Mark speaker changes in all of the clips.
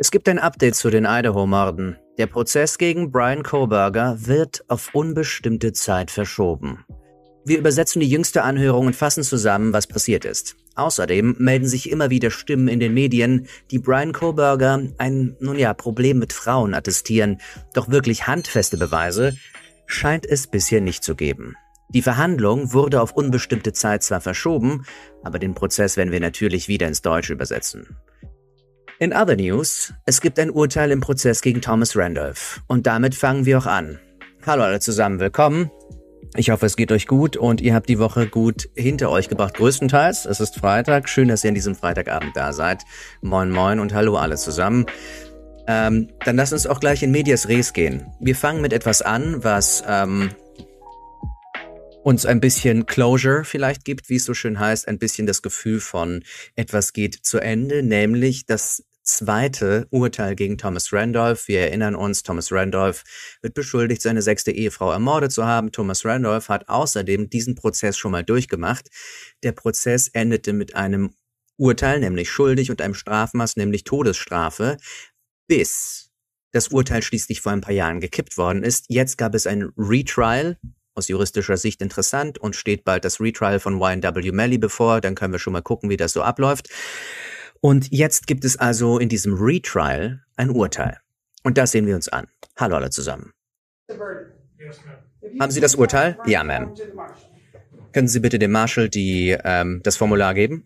Speaker 1: Es gibt ein Update zu den Idaho-Morden. Der Prozess gegen Brian Koberger wird auf unbestimmte Zeit verschoben. Wir übersetzen die jüngste Anhörung und fassen zusammen, was passiert ist. Außerdem melden sich immer wieder Stimmen in den Medien, die Brian Koberger ein, nun ja, Problem mit Frauen attestieren. Doch wirklich handfeste Beweise scheint es bisher nicht zu geben. Die Verhandlung wurde auf unbestimmte Zeit zwar verschoben, aber den Prozess werden wir natürlich wieder ins Deutsche übersetzen. In other news, es gibt ein Urteil im Prozess gegen Thomas Randolph. Und damit fangen wir auch an. Hallo alle zusammen, willkommen. Ich hoffe, es geht euch gut und ihr habt die Woche gut hinter euch gebracht, größtenteils. Es ist Freitag. Schön, dass ihr an diesem Freitagabend da seid. Moin, moin und hallo alle zusammen. Ähm, dann lasst uns auch gleich in Medias Res gehen. Wir fangen mit etwas an, was ähm, uns ein bisschen Closure vielleicht gibt, wie es so schön heißt, ein bisschen das Gefühl von etwas geht zu Ende, nämlich das zweite Urteil gegen Thomas Randolph. Wir erinnern uns, Thomas Randolph wird beschuldigt, seine sechste Ehefrau ermordet zu haben. Thomas Randolph hat außerdem diesen Prozess schon mal durchgemacht. Der Prozess endete mit einem Urteil, nämlich schuldig und einem Strafmaß, nämlich Todesstrafe, bis das Urteil schließlich vor ein paar Jahren gekippt worden ist. Jetzt gab es ein Retrial, aus juristischer Sicht interessant und steht bald das Retrial von YNW Melly bevor. Dann können wir schon mal gucken, wie das so abläuft. Und jetzt gibt es also in diesem Retrial ein Urteil. Und das sehen wir uns an. Hallo alle zusammen. Haben Sie das Urteil? Ja, Ma'am. Können Sie bitte dem Marshall die, ähm, das Formular geben?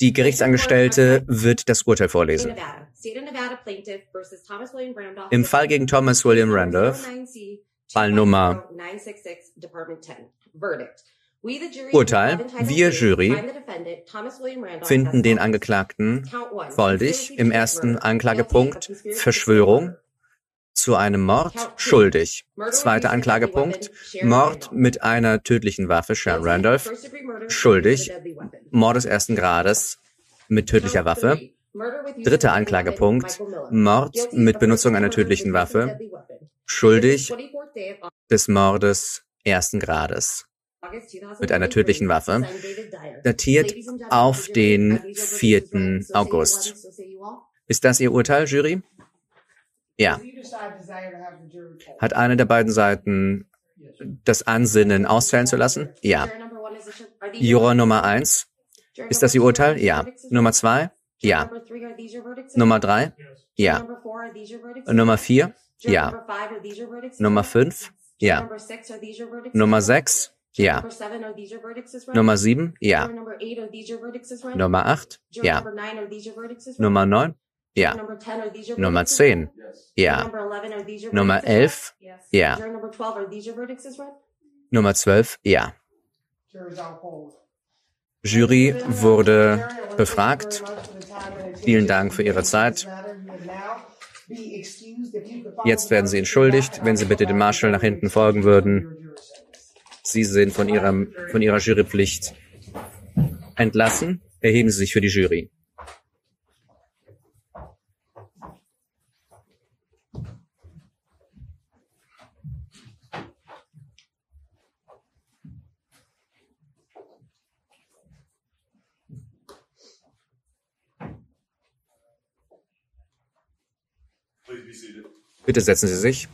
Speaker 1: Die Gerichtsangestellte wird das Urteil vorlesen. Im Fall gegen Thomas William Randolph, Fall Nummer Urteil. Wir Jury finden den Angeklagten foldig im ersten Anklagepunkt Verschwörung zu einem Mord schuldig. Zweiter Anklagepunkt Mord mit einer tödlichen Waffe Sharon Randolph schuldig. Mord des ersten Grades mit tödlicher Waffe. Dritter Anklagepunkt Mord mit Benutzung einer tödlichen Waffe schuldig des Mordes ersten Grades mit einer tödlichen Waffe, datiert auf den 4. August. Ist das Ihr Urteil, Jury? Ja. Hat eine der beiden Seiten das Ansinnen auszählen zu lassen? Ja. Juror Nummer eins. Ist das Ihr Urteil? Ja. Nummer zwei? Ja. Nummer drei? Ja. Nummer vier? Ja. Nummer fünf? Ja. Nummer sechs? Ja. Nummer sieben? Ja. Nummer acht? Ja. Nummer neun? Ja. Nummer 10. Ja. Nummer 11. Ja. Nummer 12. Ja. Jury wurde befragt. Vielen Dank für Ihre Zeit. Jetzt werden Sie entschuldigt. Wenn Sie bitte dem Marshall nach hinten folgen würden. Sie sind von, Ihrem, von Ihrer Jurypflicht entlassen. Erheben Sie sich für die Jury. Bitte setzen Sie sich.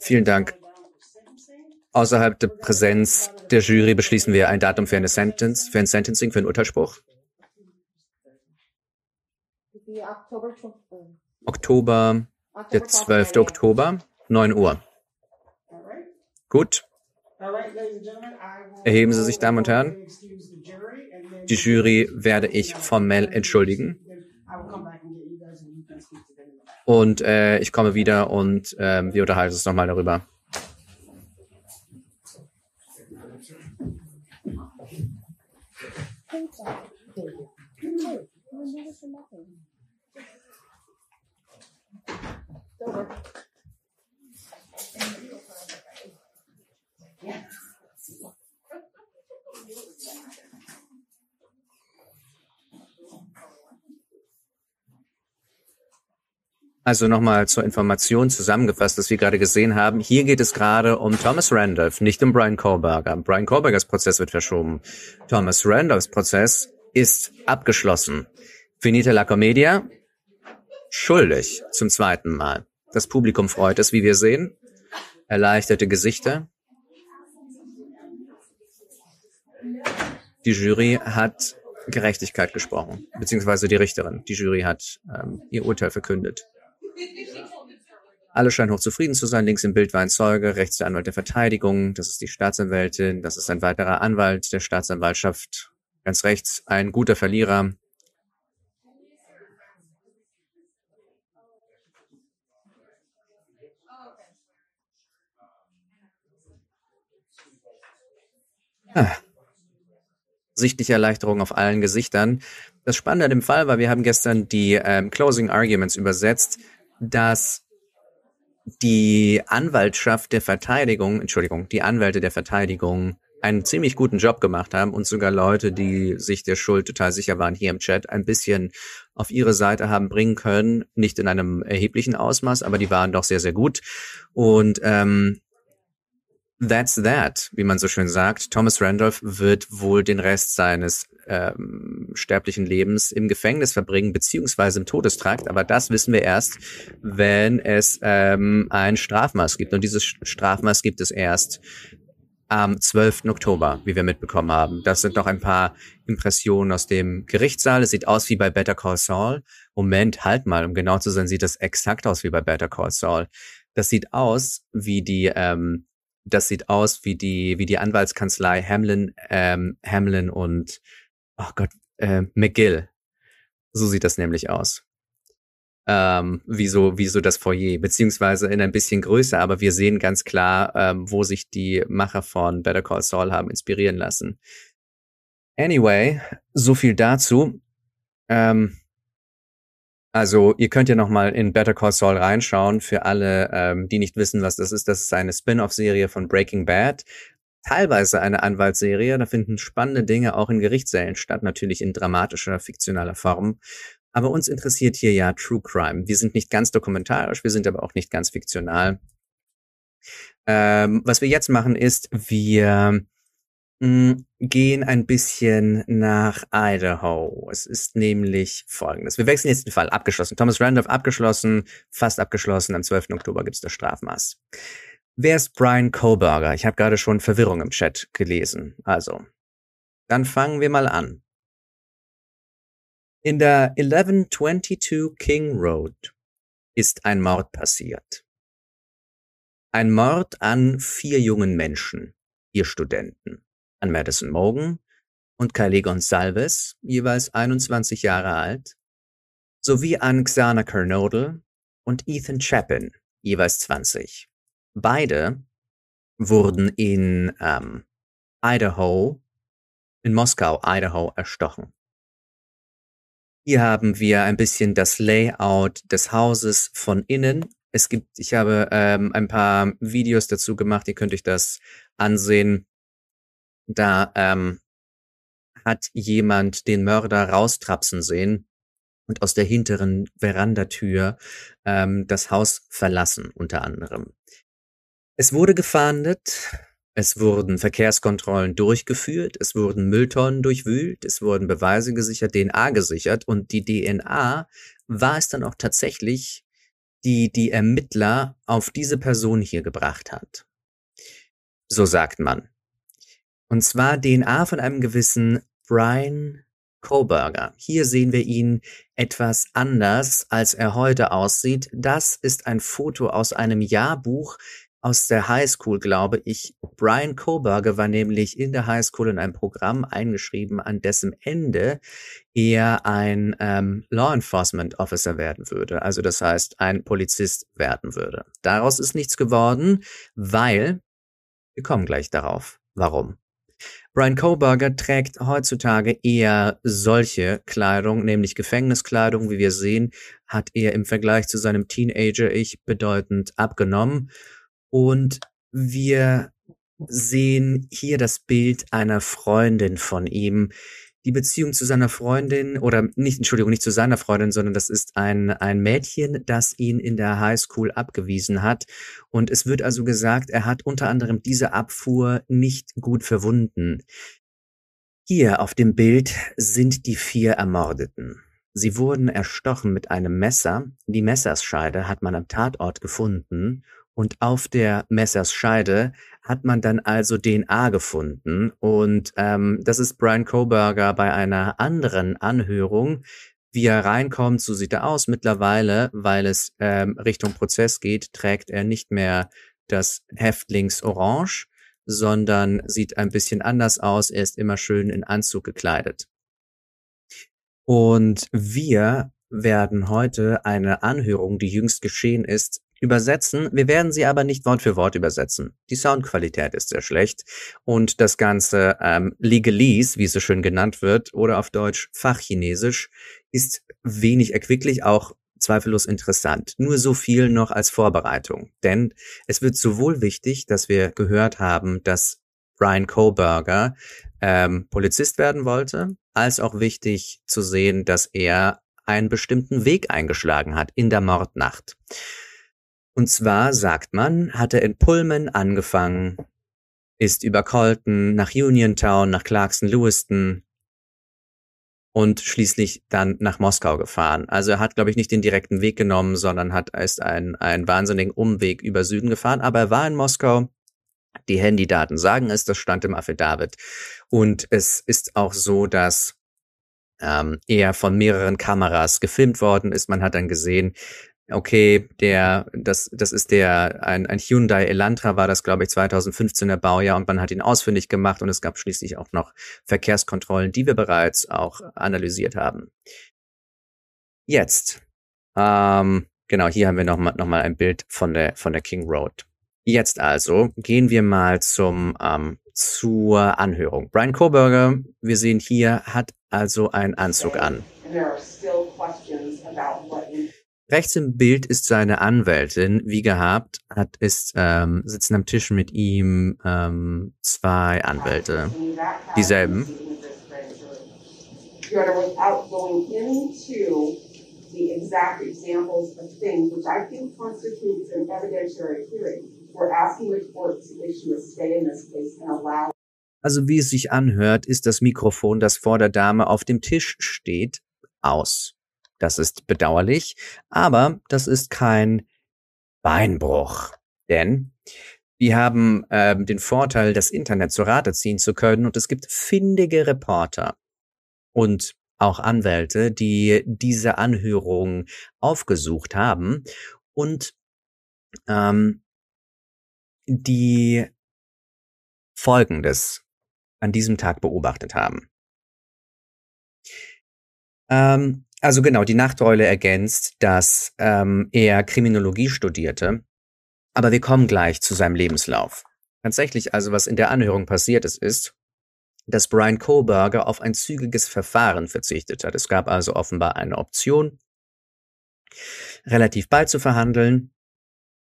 Speaker 1: Vielen Dank. Außerhalb der Präsenz der Jury beschließen wir ein Datum für eine Sentence, für ein Sentencing, für einen Urteilsspruch. Oktober, der 12. Oktober, 9 Uhr. Gut. Erheben Sie sich, Damen und Herren. Die Jury werde ich formell entschuldigen. Und äh, ich komme wieder und äh, wir unterhalten uns nochmal darüber. Don't worry. Also nochmal zur Information zusammengefasst, dass wir gerade gesehen haben. Hier geht es gerade um Thomas Randolph, nicht um Brian Kohlberger. Brian Kohlbergers Prozess wird verschoben. Thomas Randolphs Prozess ist abgeschlossen. Finita la Commedia, schuldig zum zweiten Mal. Das Publikum freut es, wie wir sehen. Erleichterte Gesichter. Die Jury hat Gerechtigkeit gesprochen, beziehungsweise die Richterin. Die Jury hat ähm, ihr Urteil verkündet. Alle scheinen hochzufrieden zu sein. Links im Bild war ein Zeuge, rechts der Anwalt der Verteidigung, das ist die Staatsanwältin, das ist ein weiterer Anwalt der Staatsanwaltschaft, ganz rechts ein guter Verlierer. Ah. Sichtliche Erleichterung auf allen Gesichtern. Das Spannende an dem Fall war, wir haben gestern die ähm, Closing Arguments übersetzt, dass die Anwaltschaft der Verteidigung, Entschuldigung, die Anwälte der Verteidigung einen ziemlich guten Job gemacht haben und sogar Leute, die sich der Schuld total sicher waren, hier im Chat ein bisschen auf ihre Seite haben bringen können. Nicht in einem erheblichen Ausmaß, aber die waren doch sehr, sehr gut. Und ähm, that's that, wie man so schön sagt. Thomas Randolph wird wohl den Rest seines ähm, sterblichen Lebens im Gefängnis verbringen, beziehungsweise im Todestrakt. Aber das wissen wir erst, wenn es ähm, ein Strafmaß gibt. Und dieses Strafmaß gibt es erst am 12. Oktober, wie wir mitbekommen haben. Das sind noch ein paar Impressionen aus dem Gerichtssaal. Es sieht aus wie bei Better Call Saul. Moment, halt mal, um genau zu sein, sieht das exakt aus wie bei Better Call Saul. Das sieht aus wie die, ähm, das sieht aus wie die, wie die Anwaltskanzlei Hamlin, ähm, Hamlin und oh Gott, äh, McGill. So sieht das nämlich aus. Ähm, wie, so, wie so das Foyer, beziehungsweise in ein bisschen größer, aber wir sehen ganz klar, ähm, wo sich die Macher von Better Call Saul haben inspirieren lassen. Anyway, so viel dazu. Ähm, also ihr könnt ja noch mal in Better Call Saul reinschauen für alle, ähm, die nicht wissen, was das ist. Das ist eine Spin-off-Serie von Breaking Bad teilweise eine Anwaltsserie. Da finden spannende Dinge auch in Gerichtssälen statt, natürlich in dramatischer, fiktionaler Form. Aber uns interessiert hier ja True Crime. Wir sind nicht ganz dokumentarisch, wir sind aber auch nicht ganz fiktional. Ähm, was wir jetzt machen ist, wir mh, mm, gehen ein bisschen nach Idaho. Es ist nämlich folgendes. Wir wechseln jetzt den Fall. Abgeschlossen. Thomas Randolph abgeschlossen, fast abgeschlossen. Am 12. Oktober gibt es das Strafmaß. Wer ist Brian Kohlberger? Ich habe gerade schon Verwirrung im Chat gelesen. Also, dann fangen wir mal an. In der 1122 King Road ist ein Mord passiert. Ein Mord an vier jungen Menschen, vier Studenten, an Madison Morgan und Kylie Gonsalves, jeweils 21 Jahre alt, sowie an Xana Kernodle und Ethan Chapin, jeweils 20. Beide wurden in ähm, Idaho, in Moskau, Idaho, erstochen. Hier haben wir ein bisschen das Layout des Hauses von innen. Es gibt, ich habe ähm, ein paar Videos dazu gemacht, ihr könnt euch das ansehen. Da ähm, hat jemand den Mörder raustrapsen sehen und aus der hinteren Verandatür ähm, das Haus verlassen, unter anderem. Es wurde gefahndet, es wurden Verkehrskontrollen durchgeführt, es wurden Mülltonnen durchwühlt, es wurden Beweise gesichert, DNA gesichert und die DNA war es dann auch tatsächlich, die die Ermittler auf diese Person hier gebracht hat. So sagt man. Und zwar DNA von einem gewissen Brian Koberger. Hier sehen wir ihn etwas anders, als er heute aussieht. Das ist ein Foto aus einem Jahrbuch aus der Highschool, glaube ich. Brian Koberger war nämlich in der Highschool in ein Programm eingeschrieben, an dessen Ende er ein ähm, Law Enforcement Officer werden würde. Also das heißt, ein Polizist werden würde. Daraus ist nichts geworden, weil wir kommen gleich darauf. Warum? Brian Koberger trägt heutzutage eher solche Kleidung, nämlich Gefängniskleidung. Wie wir sehen, hat er im Vergleich zu seinem Teenager-Ich bedeutend abgenommen und wir sehen hier das Bild einer Freundin von ihm, die Beziehung zu seiner Freundin oder nicht, Entschuldigung, nicht zu seiner Freundin, sondern das ist ein, ein Mädchen, das ihn in der Highschool abgewiesen hat. Und es wird also gesagt, er hat unter anderem diese Abfuhr nicht gut verwunden. Hier auf dem Bild sind die vier Ermordeten. Sie wurden erstochen mit einem Messer. Die Messerscheide hat man am Tatort gefunden und auf der Messerscheide hat man dann also DNA gefunden. Und ähm, das ist Brian Koberger bei einer anderen Anhörung. Wie er reinkommt, so sieht er aus. Mittlerweile, weil es ähm, Richtung Prozess geht, trägt er nicht mehr das Häftlingsorange, sondern sieht ein bisschen anders aus. Er ist immer schön in Anzug gekleidet. Und wir werden heute eine Anhörung, die jüngst geschehen ist, übersetzen. Wir werden sie aber nicht Wort für Wort übersetzen. Die Soundqualität ist sehr schlecht und das ganze ähm, Legalese, wie es so schön genannt wird, oder auf Deutsch Fachchinesisch, ist wenig erquicklich, auch zweifellos interessant. Nur so viel noch als Vorbereitung. Denn es wird sowohl wichtig, dass wir gehört haben, dass Brian Koberger ähm, Polizist werden wollte, als auch wichtig zu sehen, dass er einen bestimmten Weg eingeschlagen hat in der Mordnacht. Und zwar, sagt man, hat er in Pullman angefangen, ist über Colton nach Uniontown, nach Clarkson Lewiston und schließlich dann nach Moskau gefahren. Also er hat, glaube ich, nicht den direkten Weg genommen, sondern hat erst einen, einen wahnsinnigen Umweg über Süden gefahren. Aber er war in Moskau. Die Handydaten sagen es, das stand im Affidavit. Und es ist auch so, dass ähm, er von mehreren Kameras gefilmt worden ist. Man hat dann gesehen, okay, der, das, das ist der, ein, ein Hyundai Elantra war das, glaube ich, 2015er Baujahr und man hat ihn ausfindig gemacht und es gab schließlich auch noch Verkehrskontrollen, die wir bereits auch analysiert haben. Jetzt, ähm, genau, hier haben wir nochmal noch mal ein Bild von der, von der King Road. Jetzt also gehen wir mal zum, ähm, zur Anhörung. Brian Koberger, wir sehen hier, hat also einen Anzug an. Rechts im Bild ist seine Anwältin, wie gehabt, hat ist ähm, sitzen am Tisch mit ihm ähm, zwei Anwälte, dieselben. the exact examples of things which I think constitutes an evidentiary hearing. We're asking the court to issue a stay in this case and allow also wie es sich anhört, ist das Mikrofon, das vor der Dame auf dem Tisch steht, aus. Das ist bedauerlich, aber das ist kein Beinbruch. Denn wir haben äh, den Vorteil, das Internet zu Rate ziehen zu können und es gibt findige Reporter und auch Anwälte, die diese Anhörung aufgesucht haben und ähm, die Folgendes an diesem Tag beobachtet haben. Ähm, also genau, die Nachteule ergänzt, dass ähm, er Kriminologie studierte. Aber wir kommen gleich zu seinem Lebenslauf. Tatsächlich also, was in der Anhörung passiert ist, ist, dass Brian Kohlberger auf ein zügiges Verfahren verzichtet hat. Es gab also offenbar eine Option, relativ bald zu verhandeln.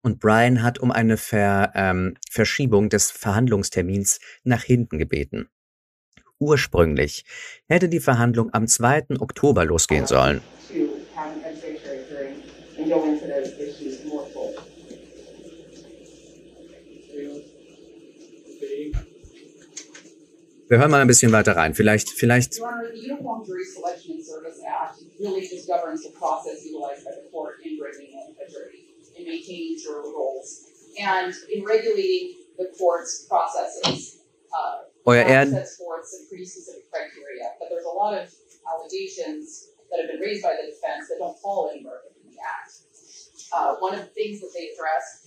Speaker 1: Und Brian hat um eine Ver, ähm, Verschiebung des Verhandlungstermins nach hinten gebeten. Ursprünglich hätte die Verhandlung am 2. Oktober losgehen sollen. Wir hören mal ein bisschen weiter rein. Vielleicht, vielleicht. And in regulating the court's processes, uh, euer Ehren. Uh, one of the things that they addressed were allegations of potential juror bias against the defendant.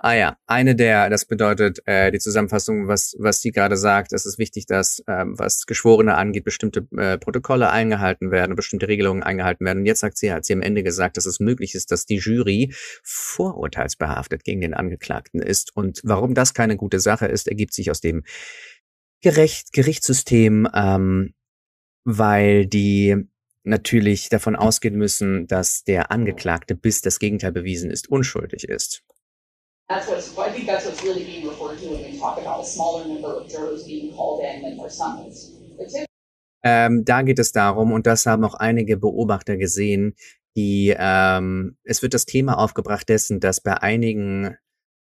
Speaker 1: Ah ja, eine der, das bedeutet äh, die Zusammenfassung, was was sie gerade sagt, es ist wichtig, dass ähm, was Geschworene angeht, bestimmte äh, Protokolle eingehalten werden, bestimmte Regelungen eingehalten werden. Und jetzt sagt sie, hat sie am Ende gesagt, dass es möglich ist, dass die Jury vorurteilsbehaftet gegen den Angeklagten ist. Und warum das keine gute Sache ist, ergibt sich aus dem Gerecht, Gerichtssystem, ähm, weil die natürlich davon ausgehen müssen, dass der Angeklagte, bis das Gegenteil bewiesen ist, unschuldig ist.
Speaker 2: That's what's, I think that's what's really being referred to when we talk about a smaller number of jurors being called in than were summoned.
Speaker 1: Ähm, da geht es darum, und das haben auch einige Beobachter gesehen, die, ähm, es wird das Thema aufgebracht dessen, dass bei einigen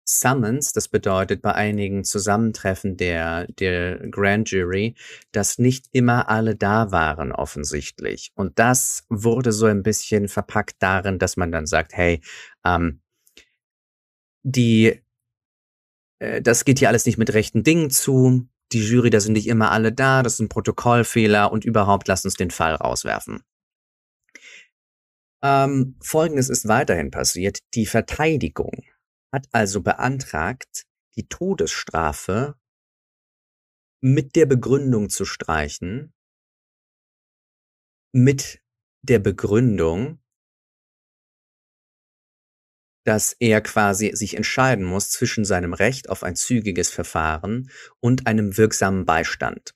Speaker 1: Summons, das bedeutet bei einigen Zusammentreffen der, der Grand Jury, dass nicht immer alle da waren offensichtlich. Und das wurde so ein bisschen verpackt darin, dass man dann sagt, hey, ähm, die, äh, das geht hier alles nicht mit rechten Dingen zu. Die Jury, da sind nicht immer alle da, das ist ein Protokollfehler und überhaupt lass uns den Fall rauswerfen. Ähm, Folgendes ist weiterhin passiert. Die Verteidigung hat also beantragt, die Todesstrafe mit der Begründung zu streichen, mit der Begründung, dass er quasi sich entscheiden muss zwischen seinem Recht auf ein zügiges Verfahren und einem wirksamen Beistand.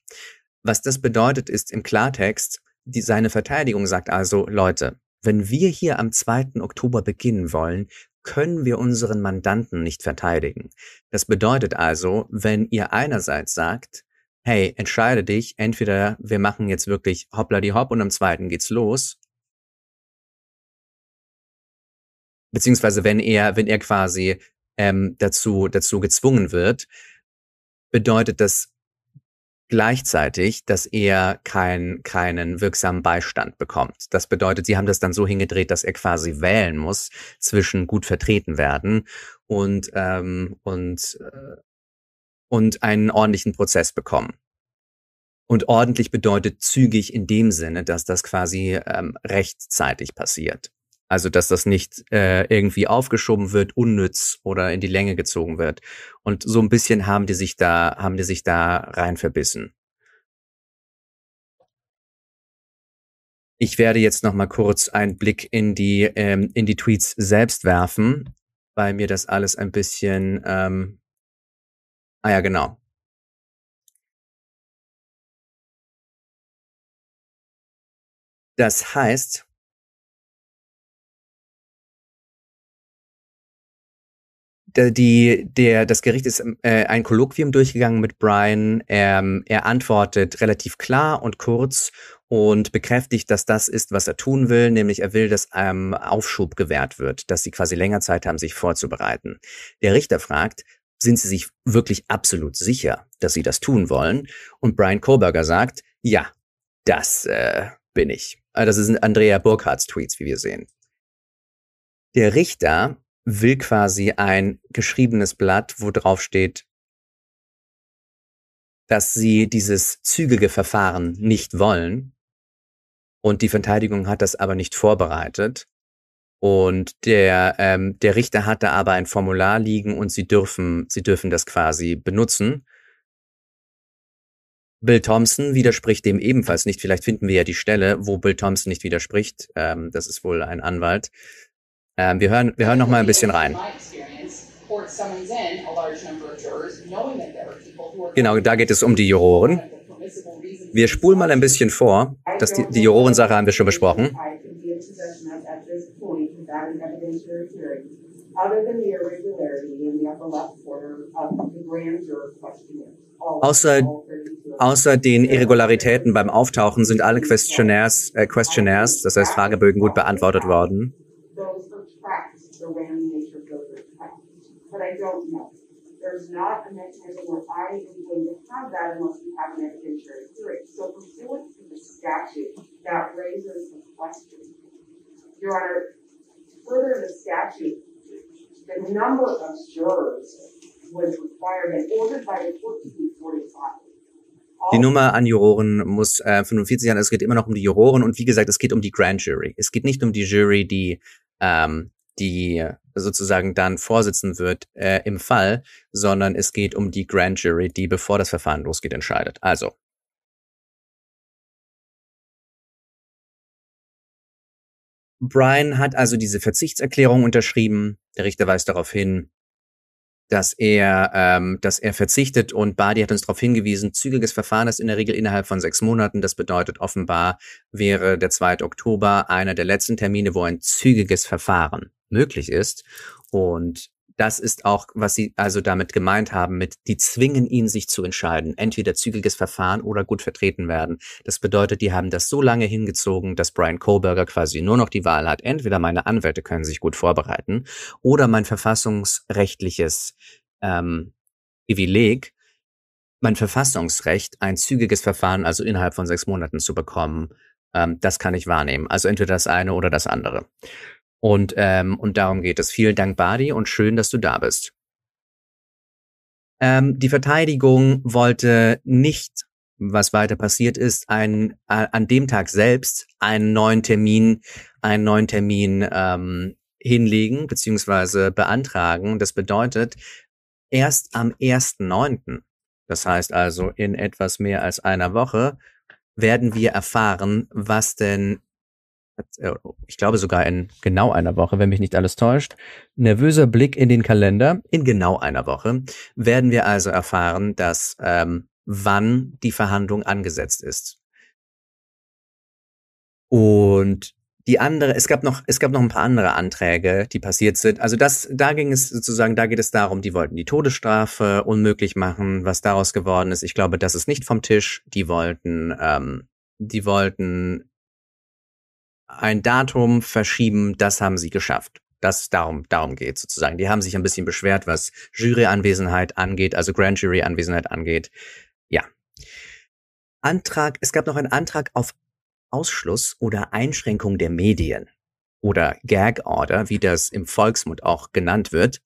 Speaker 1: Was das bedeutet, ist im Klartext, die, seine Verteidigung sagt also, Leute, wenn wir hier am 2. Oktober beginnen wollen, können wir unseren Mandanten nicht verteidigen. Das bedeutet also, wenn ihr einerseits sagt, hey, entscheide dich, entweder wir machen jetzt wirklich hoppla die hopp und am zweiten geht's los, beziehungsweise wenn er, wenn er quasi ähm, dazu, dazu gezwungen wird, bedeutet das gleichzeitig, dass er kein, keinen wirksamen Beistand bekommt. Das bedeutet, sie haben das dann so hingedreht, dass er quasi wählen muss zwischen gut vertreten werden und, ähm, und, äh, und einen ordentlichen Prozess bekommen. Und ordentlich bedeutet zügig in dem Sinne, dass das quasi ähm, rechtzeitig passiert. Also, dass das nicht äh, irgendwie aufgeschoben wird, unnütz oder in die Länge gezogen wird. Und so ein bisschen haben die sich da, haben die sich da rein verbissen. Ich werde jetzt noch mal kurz einen Blick in die ähm, in die Tweets selbst werfen, weil mir das alles ein bisschen ähm, ah ja genau Das heißt, die, der, das Gericht ist äh, ein Kolloquium durchgegangen mit Brian. Er, er antwortet relativ klar und kurz und bekräftigt, dass das ist, was er tun will, nämlich er will, dass ähm, Aufschub gewährt wird, dass sie quasi länger Zeit haben, sich vorzubereiten. Der Richter fragt, sind sie sich wirklich absolut sicher, dass sie das tun wollen? Und Brian Koberger sagt, ja, das äh, bin ich. Äh, das sind Andrea Burkhardts Tweets, wie wir sehen. Der Richter will quasi ein geschriebenes Blatt, wo drauf steht, dass sie dieses zügige Verfahren nicht wollen. Und die Verteidigung hat das aber nicht vorbereitet. Und der, ähm, der Richter hatte aber ein Formular liegen und sie dürfen, sie dürfen das quasi benutzen. Bill Thompson widerspricht dem ebenfalls nicht. Vielleicht finden wir ja die Stelle, wo Bill Thompson nicht widerspricht. Ähm, das ist wohl ein Anwalt. Ähm, wir hören, wir hören noch mal ein bisschen rein. Genau, da geht es um die Juroren. Wir spulen mal ein bisschen vor. dass die, die Jurorensache haben wir schon besprochen. Außer, außer den Irregularitäten beim Auftauchen sind alle Questionnaires, äh, Questionnaires, das heißt Fragebögen, gut beantwortet worden. don't know. There's not a mechanism where I am to have that unless we have an evidentiary hearing. So pursuant to the statute, that raises the question. Your Honor, further the statute, the number of jurors was required and ordered by the court to be 45. Die Nummer an Juroren muss äh, 45 sein. Es geht immer noch um die Juroren und wie gesagt, es geht um die Grand Jury. Es geht nicht um die Jury, die ähm, die sozusagen dann vorsitzen wird äh, im Fall, sondern es geht um die Grand Jury, die bevor das Verfahren losgeht, entscheidet. Also. Brian hat also diese Verzichtserklärung unterschrieben. Der Richter weist darauf hin, dass er, ähm, dass er verzichtet und Badi hat uns darauf hingewiesen, zügiges Verfahren ist in der Regel innerhalb von sechs Monaten. Das bedeutet offenbar wäre der 2. Oktober einer der letzten Termine, wo ein zügiges Verfahren möglich ist. Und das ist auch, was sie also damit gemeint haben, mit die zwingen ihn, sich zu entscheiden, entweder zügiges Verfahren oder gut vertreten werden. Das bedeutet, die haben das so lange hingezogen, dass Brian Kohlberger quasi nur noch die Wahl hat, entweder meine Anwälte können sich gut vorbereiten oder mein verfassungsrechtliches ähm, Privileg, mein Verfassungsrecht, ein zügiges Verfahren, also innerhalb von sechs Monaten zu bekommen, ähm, das kann ich wahrnehmen. Also entweder das eine oder das andere. Und, ähm, und darum geht es. Vielen Dank, Badi, und schön, dass du da bist. Ähm, die Verteidigung wollte nicht, was weiter passiert ist, ein, äh, an dem Tag selbst einen neuen Termin, einen neuen Termin ähm, hinlegen beziehungsweise beantragen. Das bedeutet, erst am 1.9., das heißt also in etwas mehr als einer Woche, werden wir erfahren, was denn ich glaube sogar in genau einer Woche, wenn mich nicht alles täuscht, nervöser Blick in den Kalender, in genau einer Woche, werden wir also erfahren, dass ähm, wann die Verhandlung angesetzt ist. Und die andere, es gab noch, es gab noch ein paar andere Anträge, die passiert sind. Also das, da ging es sozusagen, da geht es darum, die wollten die Todesstrafe unmöglich machen, was daraus geworden ist. Ich glaube, das ist nicht vom Tisch. Die wollten, ähm, die wollten ein Datum verschieben, das haben sie geschafft. Das darum, darum geht sozusagen. Die haben sich ein bisschen beschwert, was Juryanwesenheit angeht, also Grand Jury Anwesenheit angeht. Ja. Antrag, es gab noch einen Antrag auf Ausschluss oder Einschränkung der Medien oder Gag Order, wie das im Volksmund auch genannt wird.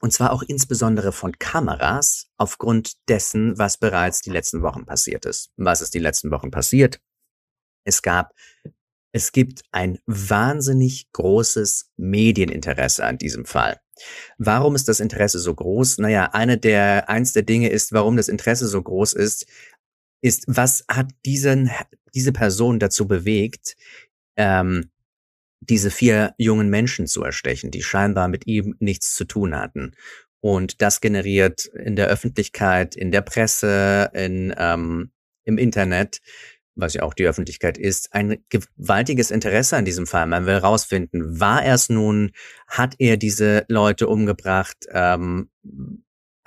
Speaker 1: Und zwar auch insbesondere von Kameras aufgrund dessen, was bereits die letzten Wochen passiert ist. Was ist die letzten Wochen passiert? Es gab es gibt ein wahnsinnig großes Medieninteresse an diesem Fall. Warum ist das Interesse so groß? Naja, eine der, eins der Dinge ist, warum das Interesse so groß ist, ist, was hat diesen, diese Person dazu bewegt, ähm, diese vier jungen Menschen zu erstechen, die scheinbar mit ihm nichts zu tun hatten. Und das generiert in der Öffentlichkeit, in der Presse, in, ähm, im Internet was ja auch die Öffentlichkeit ist, ein gewaltiges Interesse an diesem Fall. Man will herausfinden, war er es nun, hat er diese Leute umgebracht, ähm,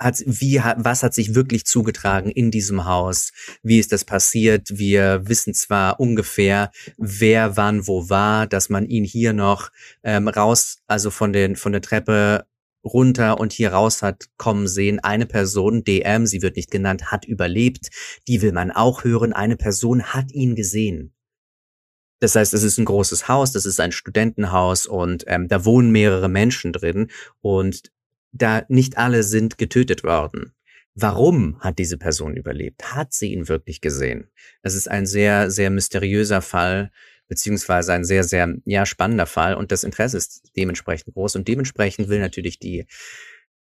Speaker 1: hat, wie, was hat sich wirklich zugetragen in diesem Haus? Wie ist das passiert? Wir wissen zwar ungefähr, wer wann wo war, dass man ihn hier noch ähm, raus, also von den von der Treppe runter und hier raus hat kommen sehen. Eine Person, DM, sie wird nicht genannt, hat überlebt. Die will man auch hören. Eine Person hat ihn gesehen. Das heißt, es ist ein großes Haus, das ist ein Studentenhaus und ähm, da wohnen mehrere Menschen drin und da nicht alle sind getötet worden. Warum hat diese Person überlebt? Hat sie ihn wirklich gesehen? Es ist ein sehr, sehr mysteriöser Fall beziehungsweise ein sehr, sehr ja, spannender Fall und das Interesse ist dementsprechend groß und dementsprechend will natürlich die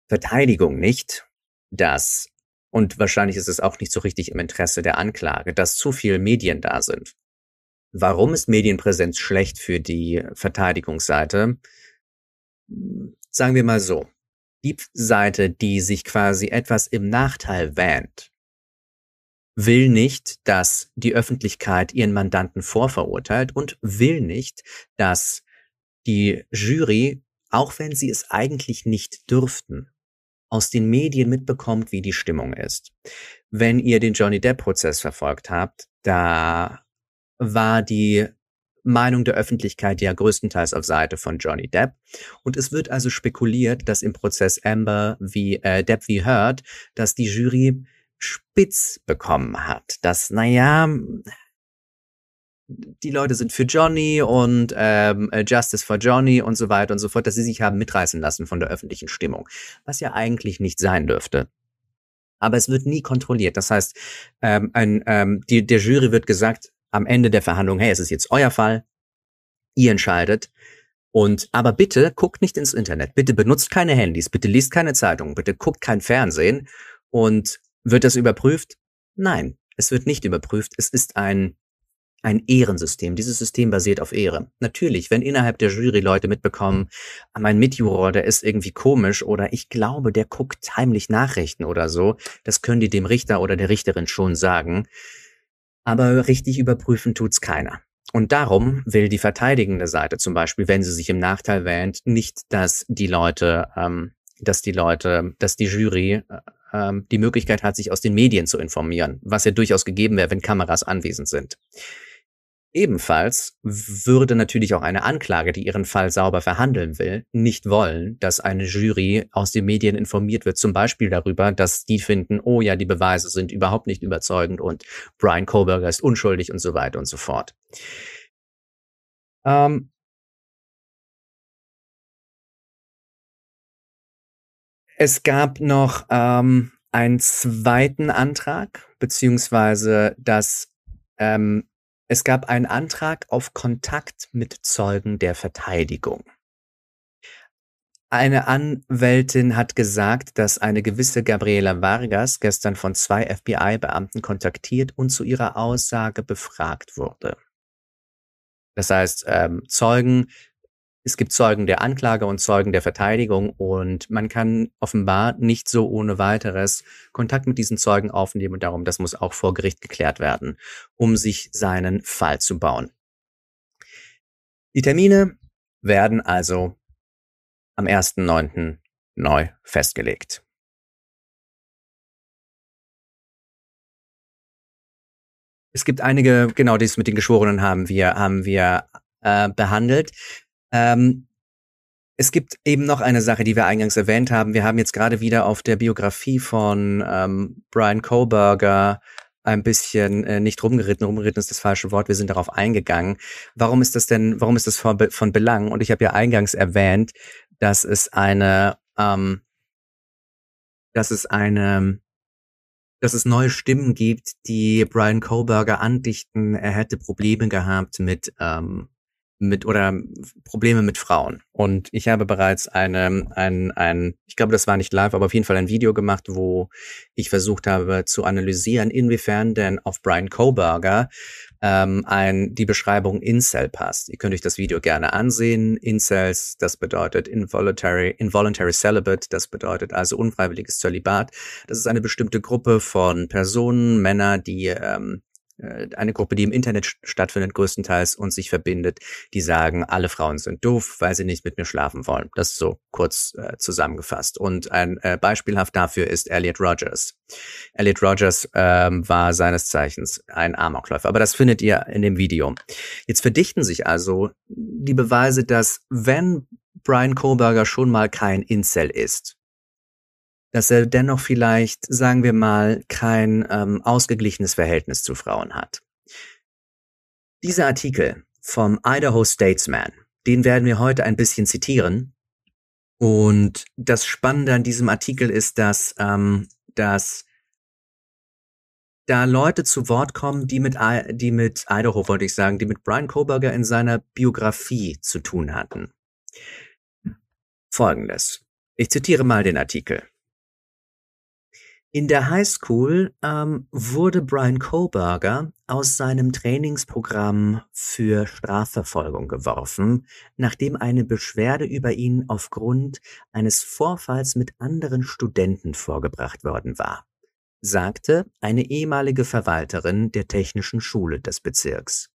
Speaker 1: Verteidigung nicht, dass, und wahrscheinlich ist es auch nicht so richtig im Interesse der Anklage, dass zu viel Medien da sind. Warum ist Medienpräsenz schlecht für die Verteidigungsseite? Sagen wir mal so. Die Seite, die sich quasi etwas im Nachteil wähnt, will nicht, dass die Öffentlichkeit ihren Mandanten vorverurteilt und will nicht, dass die Jury, auch wenn sie es eigentlich nicht dürften, aus den Medien mitbekommt, wie die Stimmung ist. Wenn ihr den Johnny Depp-Prozess verfolgt habt, da war die Meinung der Öffentlichkeit ja größtenteils auf Seite von Johnny Depp. Und es wird also spekuliert, dass im Prozess Amber wie äh, Depp wie Heard, dass die Jury spitz bekommen hat, dass, naja, die Leute sind für Johnny und ähm, äh, Justice for Johnny und so weiter und so fort, dass sie sich haben mitreißen lassen von der öffentlichen Stimmung, was ja eigentlich nicht sein dürfte. Aber es wird nie kontrolliert. Das heißt, ähm, ein, ähm, die, der Jury wird gesagt am Ende der Verhandlung, hey, es ist jetzt euer Fall, ihr entscheidet. Und aber bitte guckt nicht ins Internet, bitte benutzt keine Handys, bitte liest keine Zeitungen, bitte guckt kein Fernsehen und wird das überprüft? Nein, es wird nicht überprüft. Es ist ein, ein Ehrensystem. Dieses System basiert auf Ehre. Natürlich, wenn innerhalb der Jury Leute mitbekommen, mein Mitjuror, der ist irgendwie komisch oder ich glaube, der guckt heimlich Nachrichten oder so, das können die dem Richter oder der Richterin schon sagen. Aber richtig überprüfen tut's keiner. Und darum will die verteidigende Seite zum Beispiel, wenn sie sich im Nachteil wähnt, nicht, dass die Leute ähm, dass die Leute, dass die Jury äh, ähm, die Möglichkeit hat, sich aus den Medien zu informieren, was ja durchaus gegeben wäre, wenn Kameras anwesend sind. Ebenfalls würde natürlich auch eine Anklage, die ihren Fall sauber verhandeln will, nicht wollen, dass eine Jury aus den Medien informiert wird, zum Beispiel darüber, dass die finden, oh ja, die Beweise sind überhaupt nicht überzeugend und Brian Koberger ist unschuldig und so weiter und so fort. Ähm, es gab noch ähm, einen zweiten Antrag, beziehungsweise das ähm, es gab einen Antrag auf Kontakt mit Zeugen der Verteidigung. Eine Anwältin hat gesagt, dass eine gewisse Gabriela Vargas gestern von zwei FBI-Beamten kontaktiert und zu ihrer Aussage befragt wurde. Das heißt, ähm, Zeugen es gibt Zeugen der Anklage und Zeugen der Verteidigung und man kann offenbar nicht so ohne weiteres Kontakt mit diesen Zeugen aufnehmen und darum, das muss auch vor Gericht geklärt werden, um sich seinen Fall zu bauen. Die Termine werden also am 1.9. neu festgelegt. Es gibt einige, genau dies mit den Geschworenen haben wir, haben wir äh, behandelt. Ähm, es gibt eben noch eine Sache, die wir eingangs erwähnt haben. Wir haben jetzt gerade wieder auf der Biografie von ähm, Brian Koberger ein bisschen äh, nicht rumgeritten. Rumgeritten ist das falsche Wort. Wir sind darauf eingegangen. Warum ist das denn, warum ist das von, von Belang? Und ich habe ja eingangs erwähnt, dass es eine, ähm, dass es eine, dass es neue Stimmen gibt, die Brian Koberger andichten, er hätte Probleme gehabt mit ähm, mit oder Probleme mit Frauen. Und ich habe bereits eine, ein, ein, ich glaube, das war nicht live, aber auf jeden Fall ein Video gemacht, wo ich versucht habe zu analysieren, inwiefern denn auf Brian Koberger ähm, ein, die Beschreibung Incel passt. Ihr könnt euch das Video gerne ansehen. Incels, das bedeutet involuntary, involuntary celibate, das bedeutet also unfreiwilliges Zölibat. Das ist eine bestimmte Gruppe von Personen, Männer, die ähm, äh, eine Gruppe, die im Internet stattfindet größtenteils und sich verbindet, die sagen, alle Frauen sind doof, weil sie nicht mit mir schlafen wollen. Das ist so kurz äh, zusammengefasst. Und ein äh, beispielhaft dafür ist Elliot Rogers. Elliot Rogers ähm, war seines Zeichens ein Amokläufer, aber das findet ihr in dem Video. Jetzt verdichten sich also die Beweise, dass wenn Brian Kohlberger schon mal kein Incel ist, dass er dennoch vielleicht, sagen wir mal, kein ähm, ausgeglichenes Verhältnis zu Frauen hat. Dieser Artikel vom Idaho Statesman, den werden wir heute ein bisschen zitieren. Und das Spannende an diesem Artikel ist, dass, ähm, dass da Leute zu Wort kommen, die mit, die mit Idaho, wollte ich sagen, die mit Brian Koberger in seiner Biografie zu tun hatten. Folgendes. Ich zitiere mal den Artikel. In der Highschool ähm, wurde Brian Koberger aus seinem Trainingsprogramm für Strafverfolgung geworfen, nachdem eine Beschwerde über ihn aufgrund eines Vorfalls mit anderen Studenten vorgebracht worden war, sagte eine ehemalige Verwalterin der Technischen Schule des Bezirks.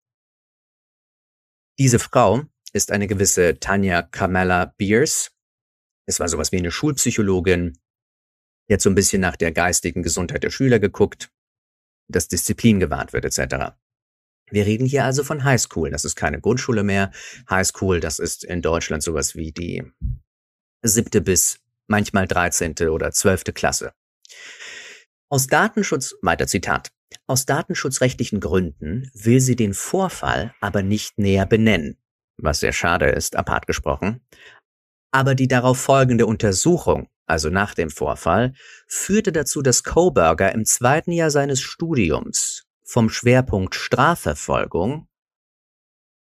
Speaker 1: Diese Frau ist eine gewisse Tanja Carmella Beers. Es war sowas wie eine Schulpsychologin, jetzt so ein bisschen nach der geistigen Gesundheit der Schüler geguckt, dass Disziplin gewahrt wird etc. Wir reden hier also von Highschool. Das ist keine Grundschule mehr. Highschool, das ist in Deutschland sowas wie die siebte bis manchmal dreizehnte oder zwölfte Klasse. Aus Datenschutz, weiter Zitat, aus datenschutzrechtlichen Gründen will sie den Vorfall aber nicht näher benennen, was sehr schade ist, apart gesprochen. Aber die darauf folgende Untersuchung also nach dem Vorfall, führte dazu, dass Koberger im zweiten Jahr seines Studiums vom Schwerpunkt Strafverfolgung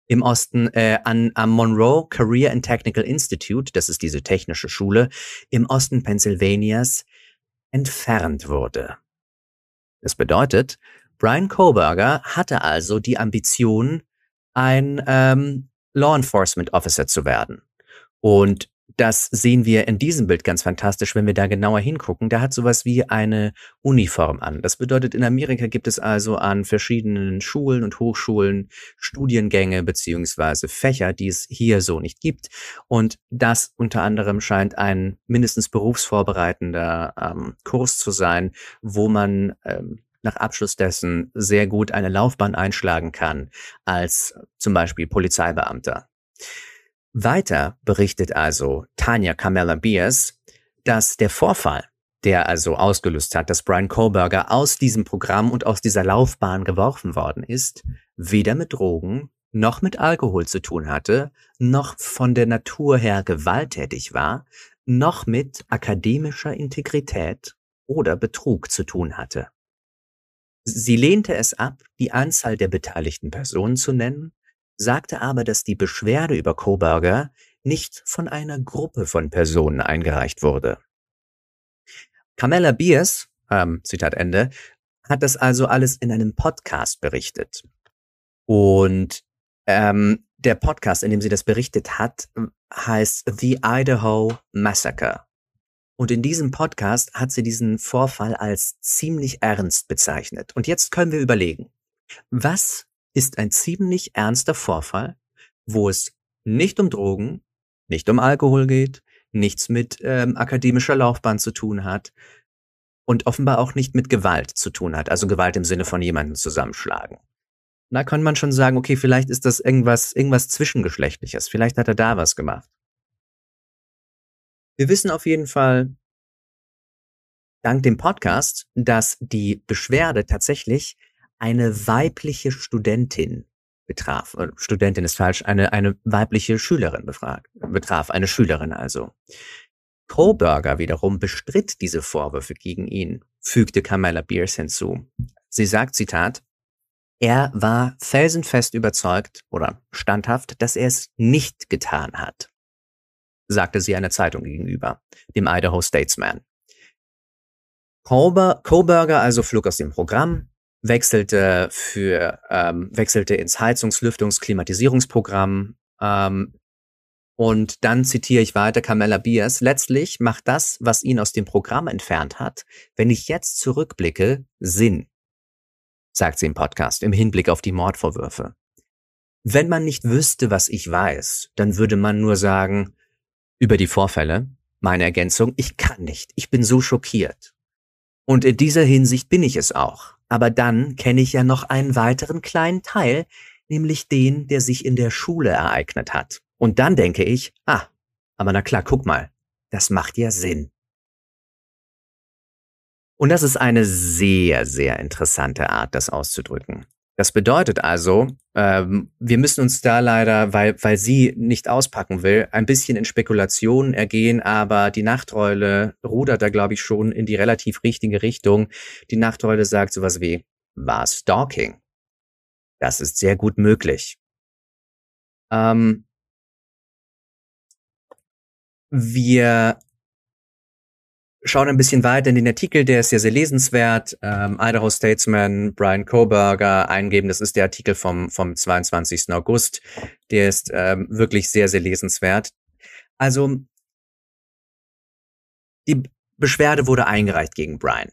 Speaker 1: im Osten äh, an, am Monroe Career and Technical Institute, das ist diese technische Schule, im Osten Pennsylvanias, entfernt wurde. Das bedeutet, Brian Koberger hatte also die Ambition, ein ähm, Law Enforcement Officer zu werden. Und das sehen wir in diesem Bild ganz fantastisch, wenn wir da genauer hingucken. Der hat sowas wie eine Uniform an. Das bedeutet, in Amerika gibt es also an verschiedenen Schulen und Hochschulen Studiengänge beziehungsweise Fächer, die es hier so nicht gibt. Und das unter anderem scheint ein mindestens berufsvorbereitender ähm, Kurs zu sein, wo man ähm, nach Abschluss dessen sehr gut eine Laufbahn einschlagen kann als zum Beispiel Polizeibeamter. Weiter berichtet also Tanja Carmela Beers, dass der Vorfall, der also ausgelöst hat, dass Brian Kohlberger aus diesem Programm und aus dieser Laufbahn geworfen worden ist, weder mit Drogen noch mit Alkohol zu tun hatte, noch von der Natur her gewalttätig war, noch mit akademischer Integrität oder Betrug zu tun hatte. Sie lehnte es ab, die Anzahl der beteiligten Personen zu nennen sagte aber, dass die Beschwerde über Koberger nicht von einer Gruppe von Personen eingereicht wurde. Carmella Beers, ähm, Zitat Ende, hat das also alles in einem Podcast berichtet. Und ähm, der Podcast, in dem sie das berichtet hat, heißt The Idaho Massacre. Und in diesem Podcast hat sie diesen Vorfall als ziemlich ernst bezeichnet. Und jetzt können wir überlegen, was ist ein ziemlich ernster Vorfall, wo es nicht um Drogen, nicht um Alkohol geht, nichts mit ähm, akademischer Laufbahn zu tun hat und offenbar auch nicht mit Gewalt zu tun hat, also Gewalt im Sinne von jemanden zusammenschlagen. Da kann man schon sagen, okay, vielleicht ist das irgendwas, irgendwas zwischengeschlechtliches, vielleicht hat er da was gemacht. Wir wissen auf jeden Fall, dank dem Podcast, dass die Beschwerde tatsächlich eine weibliche Studentin betraf. Äh, Studentin ist falsch, eine, eine weibliche Schülerin befragt, betraf, eine Schülerin also. Koberger wiederum bestritt diese Vorwürfe gegen ihn, fügte Carmela Beers hinzu. Sie sagt, Zitat, er war felsenfest überzeugt oder standhaft, dass er es nicht getan hat, sagte sie einer Zeitung gegenüber, dem Idaho Statesman. Koberger also flog aus dem Programm, wechselte für ähm, wechselte ins Heizungs-, Lüftungs-, Klimatisierungsprogramm. Ähm, und dann zitiere ich weiter Carmella Bias. Letztlich macht das, was ihn aus dem Programm entfernt hat, wenn ich jetzt zurückblicke, Sinn, sagt sie im Podcast im Hinblick auf die Mordvorwürfe. Wenn man nicht wüsste, was ich weiß, dann würde man nur sagen, über die Vorfälle, meine Ergänzung, ich kann nicht, ich bin so schockiert. Und in dieser Hinsicht bin ich es auch. Aber dann kenne ich ja noch einen weiteren kleinen Teil, nämlich den, der sich in der Schule ereignet hat. Und dann denke ich, ah, aber na klar, guck mal, das macht ja Sinn. Und das ist eine sehr, sehr interessante Art, das auszudrücken. Das bedeutet also, ähm, wir müssen uns da leider, weil, weil sie nicht auspacken will, ein bisschen in Spekulationen ergehen, aber die Nachteule rudert da, glaube ich, schon in die relativ richtige Richtung. Die Nachteule sagt sowas wie, war Stalking? Das ist sehr gut möglich. Ähm, wir schauen ein bisschen weiter in den Artikel, der ist sehr, sehr lesenswert. Ähm, Idaho Statesman, Brian Koberger eingeben, das ist der Artikel vom, vom 22. August. Der ist ähm, wirklich sehr, sehr lesenswert. Also, die Beschwerde wurde eingereicht gegen Brian.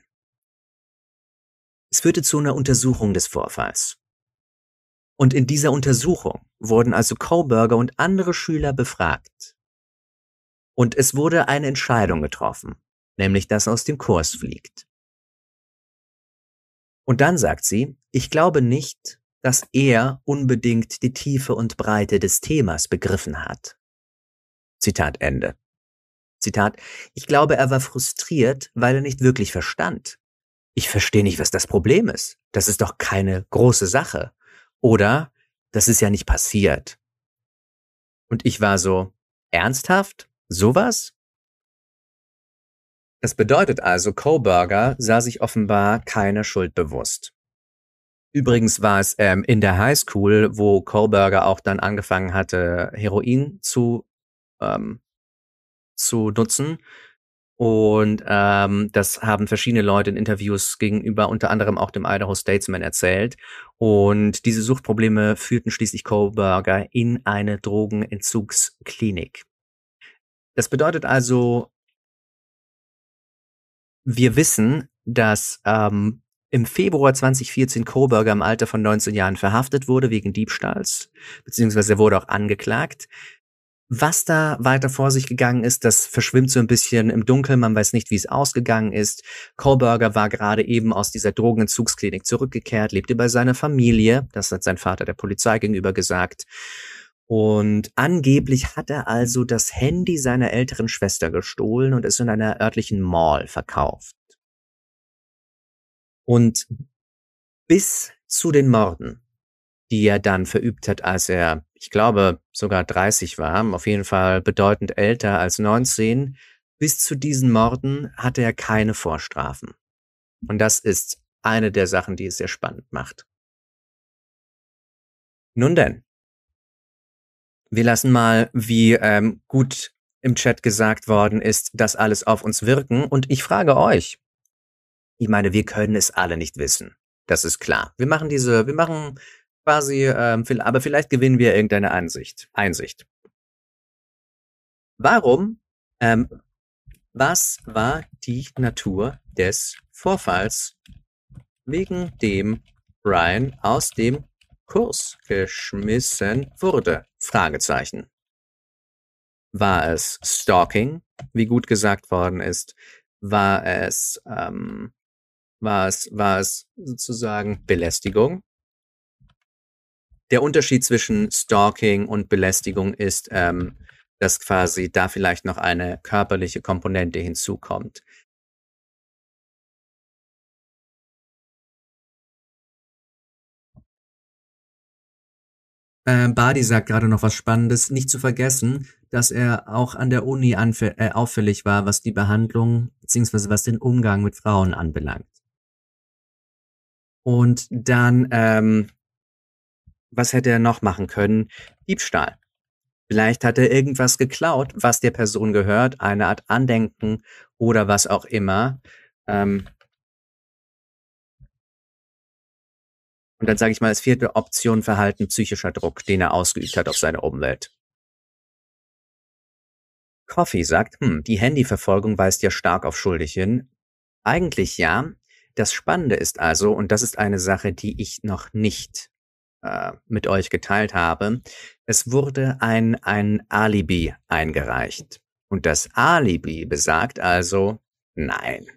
Speaker 1: Es führte zu einer Untersuchung des Vorfalls. Und in dieser Untersuchung wurden also Koberger und andere Schüler befragt. Und es wurde eine Entscheidung getroffen nämlich das aus dem Kurs fliegt. Und dann sagt sie, ich glaube nicht, dass er unbedingt die Tiefe und Breite des Themas begriffen hat. Zitat Ende. Zitat, ich glaube, er war frustriert, weil er nicht wirklich verstand. Ich verstehe nicht, was das Problem ist. Das ist doch keine große Sache. Oder, das ist ja nicht passiert. Und ich war so, ernsthaft? Sowas? Das bedeutet also, Koberger sah sich offenbar keine Schuld bewusst. Übrigens war es ähm, in der Highschool, wo Kohlberger auch dann angefangen hatte, Heroin zu, ähm, zu nutzen. Und ähm, das haben verschiedene Leute in Interviews gegenüber unter anderem auch dem Idaho Statesman erzählt. Und diese Suchtprobleme führten schließlich Kohlberger in eine Drogenentzugsklinik. Das bedeutet also, wir wissen, dass ähm, im Februar 2014 Koberger im Alter von 19 Jahren verhaftet wurde wegen Diebstahls, beziehungsweise er wurde auch angeklagt. Was da weiter vor sich gegangen ist, das verschwimmt so ein bisschen im Dunkeln. Man weiß nicht, wie es ausgegangen ist. Kohlberger war gerade eben aus dieser Drogenentzugsklinik zurückgekehrt, lebte bei seiner Familie. Das hat sein Vater der Polizei gegenüber gesagt. Und angeblich hat er also das Handy seiner älteren Schwester gestohlen und es in einer örtlichen Mall verkauft. Und bis zu den Morden, die er dann verübt hat, als er ich glaube, sogar 30 war, auf jeden Fall bedeutend älter als 19, bis zu diesen Morden hatte er keine Vorstrafen. Und das ist eine der Sachen, die es sehr spannend macht. Nun denn, wir lassen mal, wie ähm, gut im Chat gesagt worden ist, das alles auf uns wirken. Und ich frage euch, ich meine, wir können es alle nicht wissen. Das ist klar. Wir machen diese, wir machen quasi, ähm, aber vielleicht gewinnen wir irgendeine Ansicht, Einsicht. Warum, ähm, was war die Natur des Vorfalls, wegen dem Brian aus dem Kurs geschmissen wurde? Fragezeichen. War es Stalking, wie gut gesagt worden ist? War es, ähm, war es, war es sozusagen Belästigung? der Unterschied zwischen Stalking und Belästigung ist, ähm, dass quasi da vielleicht noch eine körperliche Komponente hinzukommt. Äh, Badi sagt gerade noch was Spannendes. Nicht zu vergessen, dass er auch an der Uni äh, auffällig war, was die Behandlung bzw. was den Umgang mit Frauen anbelangt. Und dann ähm, was hätte er noch machen können? Diebstahl. Vielleicht hat er irgendwas geklaut, was der Person gehört, eine Art Andenken oder was auch immer. Ähm und dann sage ich mal als vierte Option Verhalten psychischer Druck, den er ausgeübt hat auf seine Umwelt. Coffee sagt, hm, die Handyverfolgung weist ja stark auf schuldig hin. Eigentlich ja. Das Spannende ist also, und das ist eine Sache, die ich noch nicht äh, mit euch geteilt habe. Es wurde ein, ein Alibi eingereicht. Und das Alibi besagt also, nein,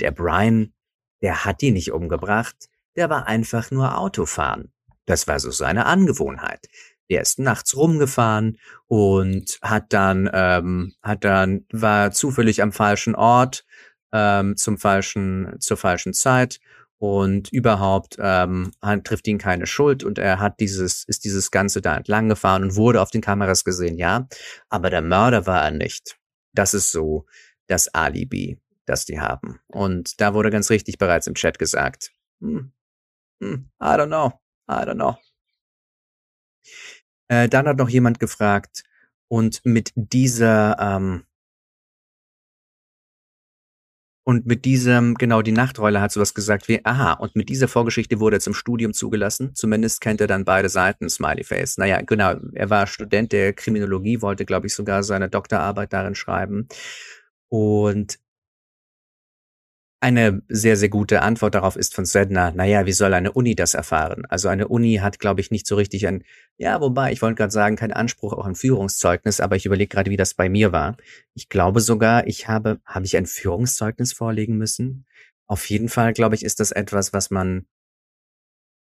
Speaker 1: der Brian, der hat die nicht umgebracht, der war einfach nur Autofahren. Das war so seine Angewohnheit. Der ist nachts rumgefahren und hat dann, ähm, hat dann, war zufällig am falschen Ort, ähm, zum falschen, zur falschen Zeit und überhaupt ähm, trifft ihn keine Schuld und er hat dieses, ist dieses Ganze da entlang gefahren und wurde auf den Kameras gesehen, ja. Aber der Mörder war er nicht. Das ist so das Alibi, das die haben. Und da wurde ganz richtig bereits im Chat gesagt. Hm, hm, I don't know. I don't know. Äh, dann hat noch jemand gefragt, und mit dieser ähm, und mit diesem, genau, die Nachtrolle hat sowas gesagt wie, aha, und mit dieser Vorgeschichte wurde er zum Studium zugelassen. Zumindest kennt er dann beide Seiten, Smiley Face. Naja, genau, er war Student der Kriminologie, wollte, glaube ich, sogar seine Doktorarbeit darin schreiben. Und eine sehr, sehr gute Antwort darauf ist von Sedna, naja, wie soll eine Uni das erfahren? Also eine Uni hat, glaube ich, nicht so richtig ein, ja, wobei, ich wollte gerade sagen, kein Anspruch auf ein Führungszeugnis, aber ich überlege gerade, wie das bei mir war. Ich glaube sogar, ich habe, habe ich ein Führungszeugnis vorlegen müssen? Auf jeden Fall, glaube ich, ist das etwas, was man,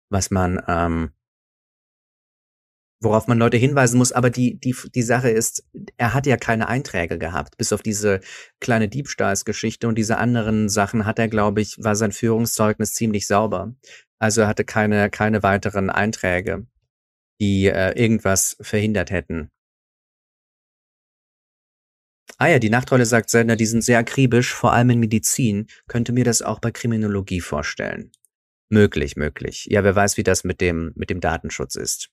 Speaker 1: was man ähm, worauf man Leute hinweisen muss. Aber die, die, die Sache ist, er hat ja keine Einträge gehabt. Bis auf diese kleine Diebstahlsgeschichte und diese anderen Sachen hat er, glaube ich, war sein Führungszeugnis ziemlich sauber. Also er hatte keine, keine weiteren Einträge, die äh, irgendwas verhindert hätten. Ah ja, die Nachtrolle sagt Sender, die sind sehr akribisch, vor allem in Medizin. Könnte mir das auch bei Kriminologie vorstellen. Möglich, möglich. Ja, wer weiß, wie das mit dem, mit dem Datenschutz ist.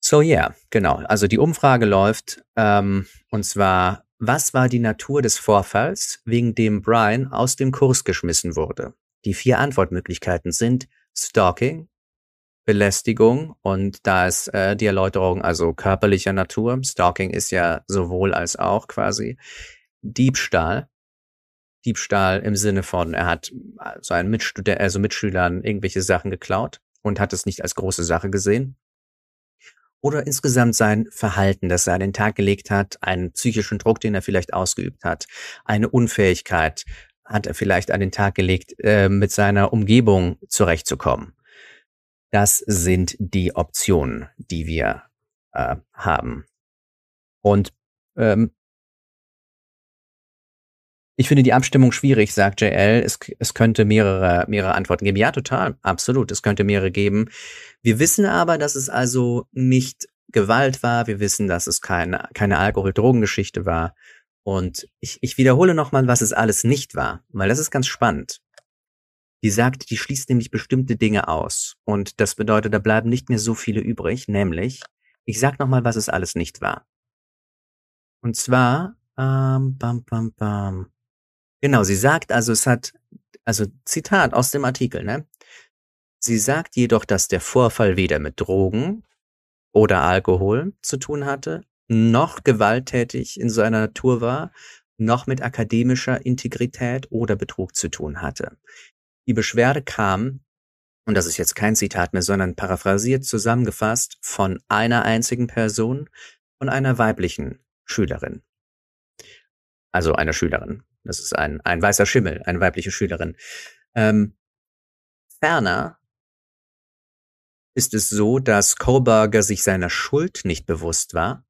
Speaker 1: So yeah, genau. Also die Umfrage läuft ähm, und zwar, was war die Natur des Vorfalls, wegen dem Brian aus dem Kurs geschmissen wurde? Die vier Antwortmöglichkeiten sind Stalking, Belästigung und da ist äh, die Erläuterung also körperlicher Natur. Stalking ist ja sowohl als auch quasi Diebstahl. Diebstahl im Sinne von, er hat so einen Mitstudent, also Mitschülern irgendwelche Sachen geklaut und hat es nicht als große Sache gesehen. Oder insgesamt sein Verhalten, das er an den Tag gelegt hat, einen psychischen Druck, den er vielleicht ausgeübt hat, eine Unfähigkeit hat er vielleicht an den Tag gelegt, äh, mit seiner Umgebung zurechtzukommen. Das sind die Optionen, die wir äh, haben. Und ähm, ich finde die Abstimmung schwierig, sagt JL. Es, es könnte mehrere, mehrere Antworten geben. Ja, total, absolut. Es könnte mehrere geben. Wir wissen aber, dass es also nicht Gewalt war. Wir wissen, dass es keine, keine Alkohol-Drogengeschichte war. Und ich, ich wiederhole nochmal, was es alles nicht war, weil das ist ganz spannend. Die sagt, die schließt nämlich bestimmte Dinge aus. Und das bedeutet, da bleiben nicht mehr so viele übrig, nämlich, ich sag nochmal, was es alles nicht war. Und zwar, ähm, bam, bam, bam. Genau, sie sagt also, es hat, also Zitat aus dem Artikel, ne? Sie sagt jedoch, dass der Vorfall weder mit Drogen oder Alkohol zu tun hatte, noch gewalttätig in seiner Natur war, noch mit akademischer Integrität oder Betrug zu tun hatte. Die Beschwerde kam, und das ist jetzt kein Zitat mehr, sondern paraphrasiert zusammengefasst, von einer einzigen Person, von einer weiblichen Schülerin. Also einer Schülerin. Das ist ein, ein weißer Schimmel, eine weibliche Schülerin. Ähm, ferner ist es so, dass Kohlberger sich seiner Schuld nicht bewusst war.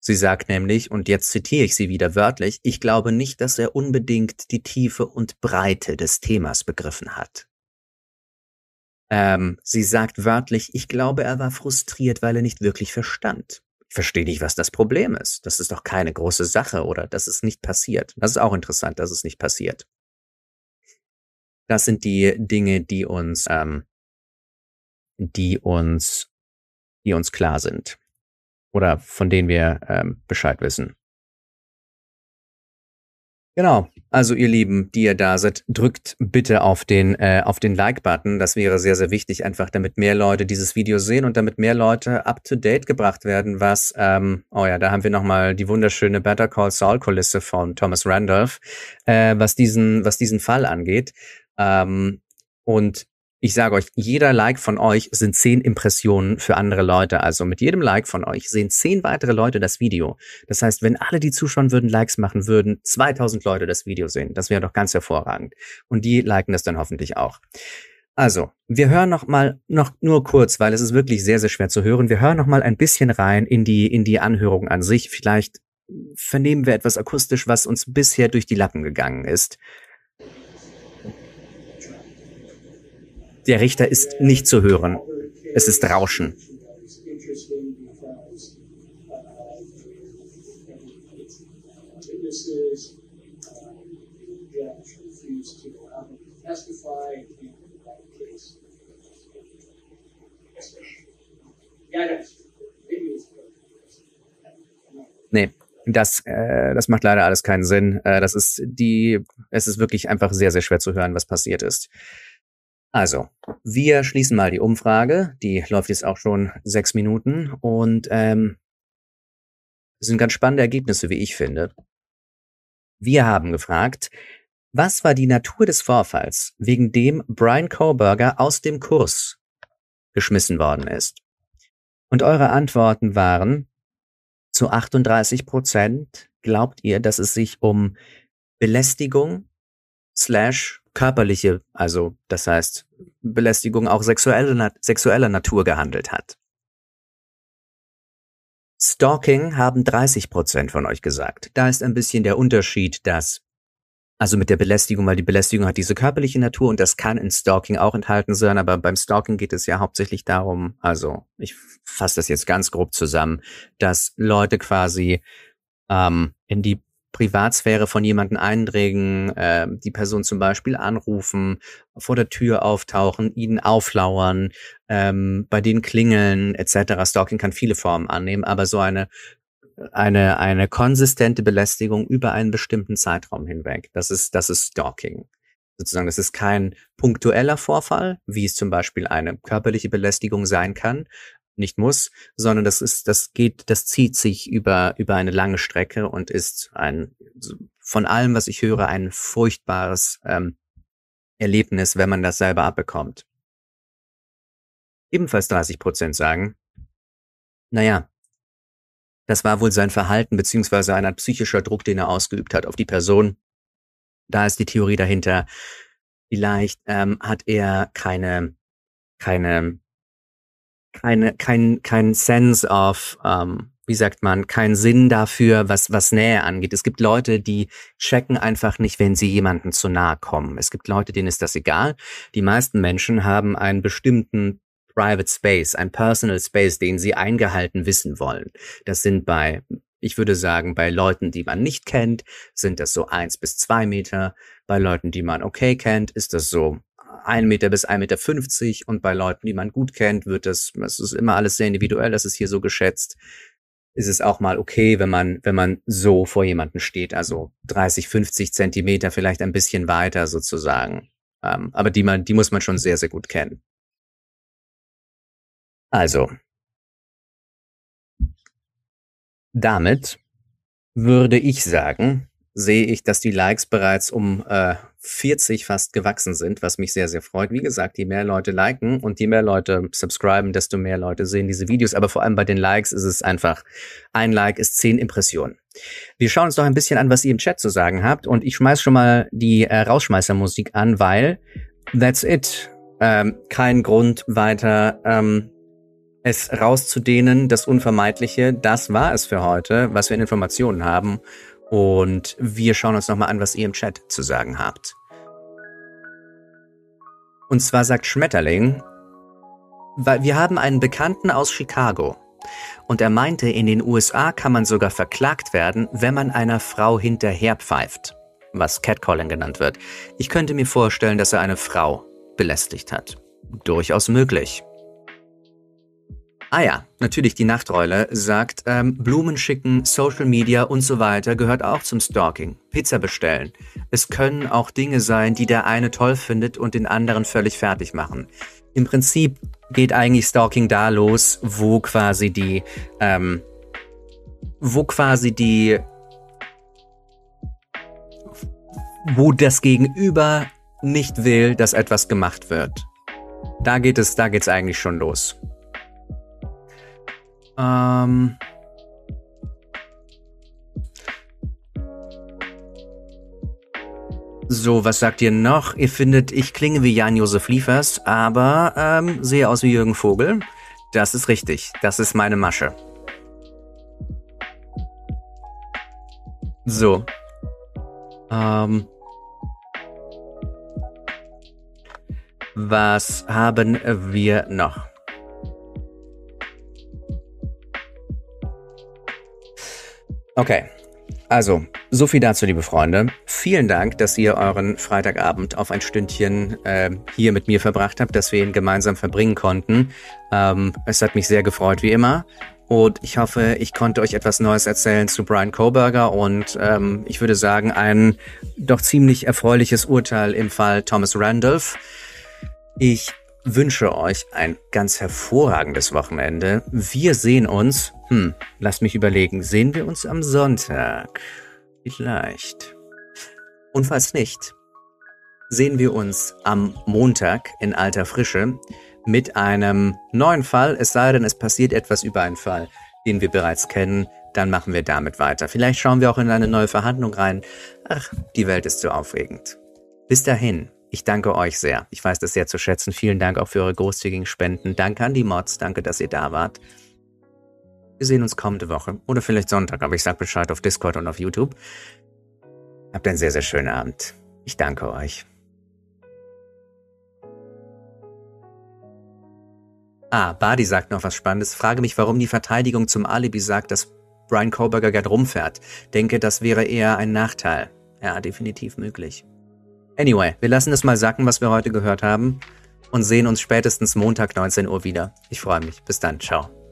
Speaker 1: Sie sagt nämlich, und jetzt zitiere ich sie wieder wörtlich, ich glaube nicht, dass er unbedingt die Tiefe und Breite des Themas begriffen hat. Ähm, sie sagt wörtlich, ich glaube, er war frustriert, weil er nicht wirklich verstand. Ich verstehe nicht, was das Problem ist. Das ist doch keine große Sache oder das ist nicht passiert. Das ist auch interessant, dass es nicht passiert. Das sind die Dinge, die uns, ähm, die uns, die uns klar sind oder von denen wir ähm, Bescheid wissen. Genau. Also ihr Lieben, die ihr da seid, drückt bitte auf den äh, auf den Like-Button. Das wäre sehr sehr wichtig, einfach damit mehr Leute dieses Video sehen und damit mehr Leute up to date gebracht werden. Was ähm, oh ja, da haben wir noch mal die wunderschöne Better Call Saul Kulisse von Thomas Randolph, äh, was diesen was diesen Fall angeht. Ähm, und ich sage euch, jeder Like von euch sind zehn Impressionen für andere Leute. Also mit jedem Like von euch sehen zehn weitere Leute das Video. Das heißt, wenn alle, die zuschauen würden, Likes machen würden, 2000 Leute das Video sehen. Das wäre doch ganz hervorragend. Und die liken das dann hoffentlich auch. Also, wir hören noch mal noch nur kurz, weil es ist wirklich sehr sehr schwer zu hören. Wir hören noch mal ein bisschen rein in die in die Anhörung an sich. Vielleicht vernehmen wir etwas akustisch, was uns bisher durch die Lappen gegangen ist. Der Richter ist nicht zu hören. Es ist Rauschen. Nee, das, äh, das macht leider alles keinen Sinn. Äh, das ist die, es ist wirklich einfach sehr, sehr schwer zu hören, was passiert ist. Also, wir schließen mal die Umfrage. Die läuft jetzt auch schon sechs Minuten und ähm, sind ganz spannende Ergebnisse, wie ich finde. Wir haben gefragt, was war die Natur des Vorfalls, wegen dem Brian Koberger aus dem Kurs geschmissen worden ist? Und eure Antworten waren, zu 38 Prozent glaubt ihr, dass es sich um Belästigung slash körperliche, also das heißt Belästigung auch sexuelle, sexueller Natur gehandelt hat. Stalking haben 30 Prozent von euch gesagt. Da ist ein bisschen der Unterschied, dass also mit der Belästigung, weil die Belästigung hat diese körperliche Natur und das kann in Stalking auch enthalten sein, aber beim Stalking geht es ja hauptsächlich darum, also ich fasse das jetzt ganz grob zusammen, dass Leute quasi ähm, in die Privatsphäre von jemandem eindringen, äh, die Person zum Beispiel anrufen, vor der Tür auftauchen, ihnen auflauern, ähm, bei denen klingeln etc. Stalking kann viele Formen annehmen, aber so eine eine eine konsistente Belästigung über einen bestimmten Zeitraum hinweg, das ist das ist Stalking. Sozusagen, das ist kein punktueller Vorfall, wie es zum Beispiel eine körperliche Belästigung sein kann, nicht muss, sondern das ist, das geht, das zieht sich über, über eine lange Strecke und ist ein, von allem, was ich höre, ein furchtbares ähm, Erlebnis, wenn man das selber abbekommt. Ebenfalls 30 Prozent sagen, naja, das war wohl sein Verhalten beziehungsweise ein psychischer Druck, den er ausgeübt hat auf die Person. Da ist die Theorie dahinter. Vielleicht ähm, hat er keine, keine, keine, kein, kein Sense of, ähm, wie sagt man, keinen Sinn dafür, was, was Nähe angeht. Es gibt Leute, die checken einfach nicht, wenn sie jemanden zu nahe kommen. Es gibt Leute, denen ist das egal. Die meisten Menschen haben einen bestimmten Private Space, ein Personal Space, den sie eingehalten wissen wollen. Das sind bei, ich würde sagen, bei Leuten, die man nicht kennt, sind das so eins bis zwei Meter. Bei Leuten, die man okay kennt, ist das so ein Meter bis ein Meter fünfzig und bei Leuten, die man gut kennt, wird das, das ist immer alles sehr individuell, das ist hier so geschätzt, ist es auch mal okay, wenn man, wenn man so vor jemanden steht, also 30, 50 Zentimeter, vielleicht ein bisschen weiter sozusagen. Ähm, aber die man, die muss man schon sehr, sehr gut kennen. Also, damit würde ich sagen, sehe ich, dass die Likes bereits um äh, 40 fast gewachsen sind, was mich sehr, sehr freut. Wie gesagt, je mehr Leute liken und je mehr Leute subscriben, desto mehr Leute sehen diese Videos. Aber vor allem bei den Likes ist es einfach, ein Like ist zehn Impressionen. Wir schauen uns doch ein bisschen an, was ihr im Chat zu sagen habt. Und ich schmeiß schon mal die äh, Rausschmeißermusik an, weil that's it. Ähm, kein Grund weiter ähm, es rauszudehnen, das Unvermeidliche, das war es für heute, was wir in Informationen haben. Und wir schauen uns nochmal an, was ihr im Chat zu sagen habt. Und zwar sagt Schmetterling, weil wir haben einen Bekannten aus Chicago. Und er meinte, in den USA kann man sogar verklagt werden, wenn man einer Frau hinterherpfeift, was Catcalling genannt wird. Ich könnte mir vorstellen, dass er eine Frau belästigt hat. Durchaus möglich. Ah ja, natürlich die Nachtrolle sagt, ähm, Blumen schicken, Social Media und so weiter gehört auch zum Stalking. Pizza bestellen. Es können auch Dinge sein, die der eine toll findet und den anderen völlig fertig machen. Im Prinzip geht eigentlich Stalking da los, wo quasi die, ähm, wo quasi die, wo das Gegenüber nicht will, dass etwas gemacht wird. Da geht es, da geht's eigentlich schon los. Ähm. So, was sagt ihr noch? Ihr findet, ich klinge wie Jan-Josef Liefers, aber ähm, sehe aus wie Jürgen Vogel. Das ist richtig. Das ist meine Masche. So. Ähm. Was haben wir noch? Okay. Also, so viel dazu, liebe Freunde. Vielen Dank, dass ihr euren Freitagabend auf ein Stündchen äh, hier mit mir verbracht habt, dass wir ihn gemeinsam verbringen konnten. Ähm, es hat mich sehr gefreut, wie immer. Und ich hoffe, ich konnte euch etwas Neues erzählen zu Brian Koberger und ähm, ich würde sagen, ein doch ziemlich erfreuliches Urteil im Fall Thomas Randolph. Ich wünsche euch ein ganz hervorragendes Wochenende. Wir sehen uns, hm, lasst mich überlegen, sehen wir uns am Sonntag? Vielleicht. Und falls nicht, sehen wir uns am Montag in alter Frische mit einem neuen Fall, es sei denn, es passiert etwas über einen Fall, den wir bereits kennen, dann machen wir damit weiter. Vielleicht schauen wir auch in eine neue Verhandlung rein. Ach, die Welt ist so aufregend. Bis dahin. Ich danke euch sehr. Ich weiß das sehr zu schätzen. Vielen Dank auch für eure großzügigen Spenden. Danke an die Mods. Danke, dass ihr da wart. Wir sehen uns kommende Woche oder vielleicht Sonntag, aber ich sag Bescheid auf Discord und auf YouTube. Habt einen sehr, sehr schönen Abend. Ich danke euch. Ah, Badi sagt noch was Spannendes. Frage mich, warum die Verteidigung zum Alibi sagt, dass Brian Koberger gerade rumfährt. Denke, das wäre eher ein Nachteil. Ja, definitiv möglich. Anyway, wir lassen es mal sacken, was wir heute gehört haben und sehen uns spätestens Montag 19 Uhr wieder. Ich freue mich. Bis dann. Ciao.